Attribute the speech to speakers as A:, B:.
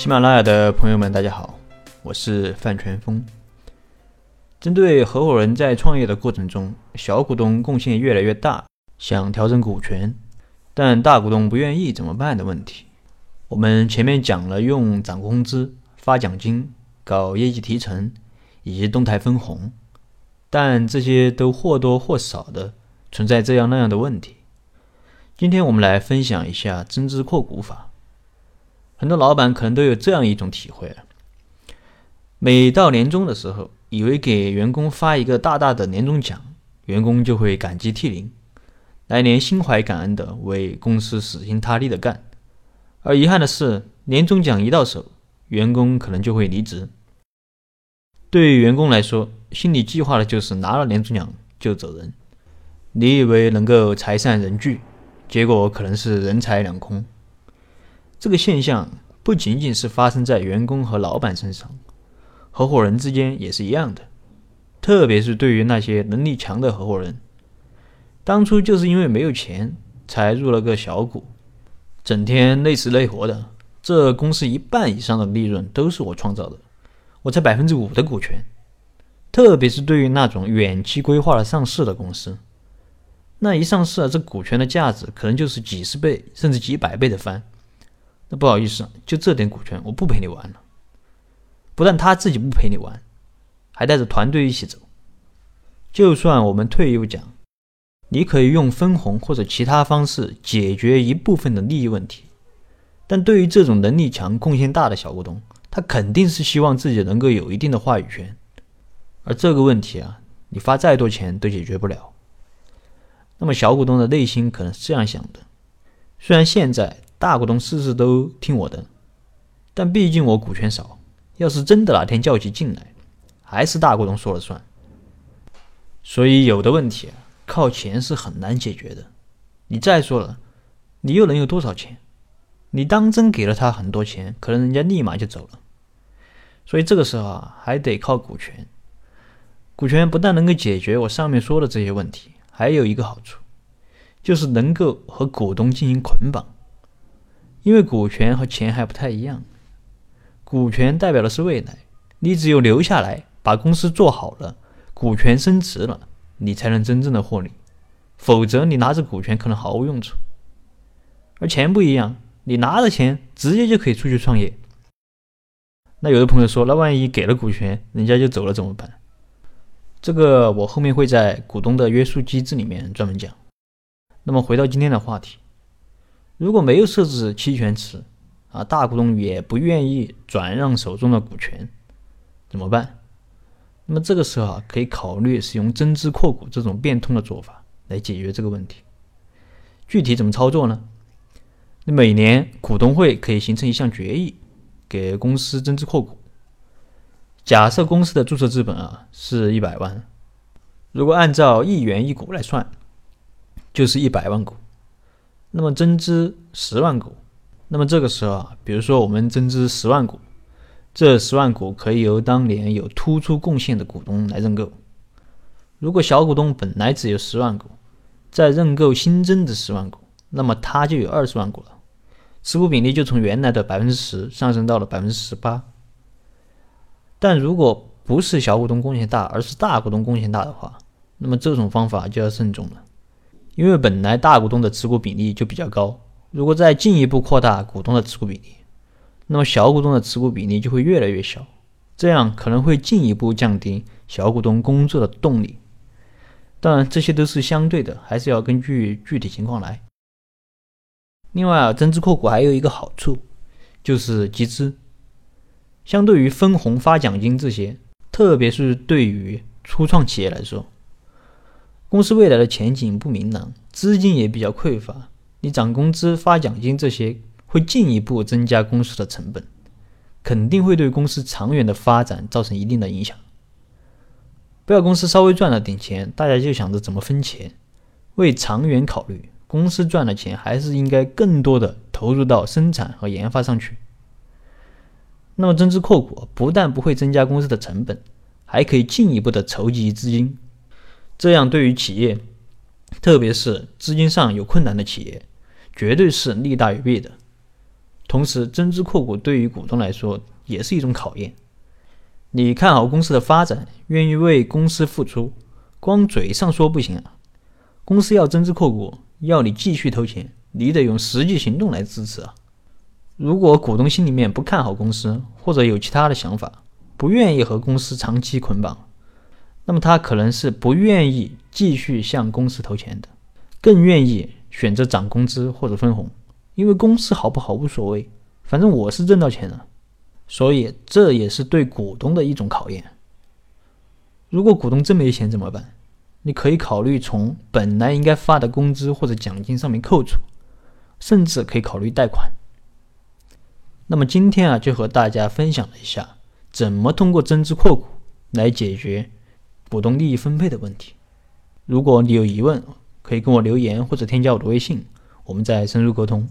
A: 喜马拉雅的朋友们，大家好，我是范全峰。针对合伙人在创业的过程中，小股东贡献越来越大，想调整股权，但大股东不愿意怎么办的问题，我们前面讲了用涨工资、发奖金、搞业绩提成以及动态分红，但这些都或多或少的存在这样那样的问题。今天我们来分享一下增资扩股法。很多老板可能都有这样一种体会：每到年终的时候，以为给员工发一个大大的年终奖，员工就会感激涕零，来年心怀感恩的为公司死心塌地的干。而遗憾的是，年终奖一到手，员工可能就会离职。对于员工来说，心里计划的就是拿了年终奖就走人。你以为能够财散人聚，结果可能是人财两空。这个现象不仅仅是发生在员工和老板身上，合伙人之间也是一样的。特别是对于那些能力强的合伙人，当初就是因为没有钱才入了个小股，整天累死累活的。这公司一半以上的利润都是我创造的，我才百分之五的股权。特别是对于那种远期规划了上市的公司，那一上市啊，这股权的价值可能就是几十倍甚至几百倍的翻。那不好意思，就这点股权，我不陪你玩了。不但他自己不陪你玩，还带着团队一起走。就算我们退一步讲，你可以用分红或者其他方式解决一部分的利益问题，但对于这种能力强、贡献大的小股东，他肯定是希望自己能够有一定的话语权。而这个问题啊，你发再多钱都解决不了。那么小股东的内心可能是这样想的：虽然现在。大股东事事都听我的，但毕竟我股权少。要是真的哪天叫起劲来，还是大股东说了算。所以有的问题，靠钱是很难解决的。你再说了，你又能有多少钱？你当真给了他很多钱，可能人家立马就走了。所以这个时候啊，还得靠股权。股权不但能够解决我上面说的这些问题，还有一个好处，就是能够和股东进行捆绑。因为股权和钱还不太一样，股权代表的是未来，你只有留下来把公司做好了，股权升值了，你才能真正的获利，否则你拿着股权可能毫无用处。而钱不一样，你拿着钱直接就可以出去创业。那有的朋友说，那万一给了股权，人家就走了怎么办？这个我后面会在股东的约束机制里面专门讲。那么回到今天的话题。如果没有设置期权池，啊，大股东也不愿意转让手中的股权，怎么办？那么这个时候啊，可以考虑使用增资扩股这种变通的做法来解决这个问题。具体怎么操作呢？那每年股东会可以形成一项决议，给公司增资扩股。假设公司的注册资本啊是一百万，如果按照一元一股来算，就是一百万股。那么增资十万股，那么这个时候啊，比如说我们增资十万股，这十万股可以由当年有突出贡献的股东来认购。如果小股东本来只有十万股，再认购新增的十万股，那么他就有二十万股了，持股比例就从原来的百分之十上升到了百分之十八。但如果不是小股东贡献大，而是大股东贡献大的话，那么这种方法就要慎重了。因为本来大股东的持股比例就比较高，如果再进一步扩大股东的持股比例，那么小股东的持股比例就会越来越小，这样可能会进一步降低小股东工作的动力。当然，这些都是相对的，还是要根据具体情况来。另外啊，增资扩股还有一个好处，就是集资。相对于分红、发奖金这些，特别是对于初创企业来说。公司未来的前景不明朗，资金也比较匮乏，你涨工资、发奖金这些会进一步增加公司的成本，肯定会对公司长远的发展造成一定的影响。不要公司稍微赚了点钱，大家就想着怎么分钱，为长远考虑，公司赚了钱还是应该更多的投入到生产和研发上去。那么增资扩股不但不会增加公司的成本，还可以进一步的筹集资金。这样对于企业，特别是资金上有困难的企业，绝对是利大于弊的。同时，增资扩股对于股东来说也是一种考验。你看好公司的发展，愿意为公司付出，光嘴上说不行啊！公司要增资扩股，要你继续投钱，你得用实际行动来支持啊！如果股东心里面不看好公司，或者有其他的想法，不愿意和公司长期捆绑，那么他可能是不愿意继续向公司投钱的，更愿意选择涨工资或者分红，因为公司好不好无所谓，反正我是挣到钱了。所以这也是对股东的一种考验。如果股东真没钱怎么办？你可以考虑从本来应该发的工资或者奖金上面扣除，甚至可以考虑贷款。那么今天啊，就和大家分享了一下怎么通过增资扩股来解决股东利益分配的问题。如果你有疑问，可以跟我留言或者添加我的微信，我们再深入沟通。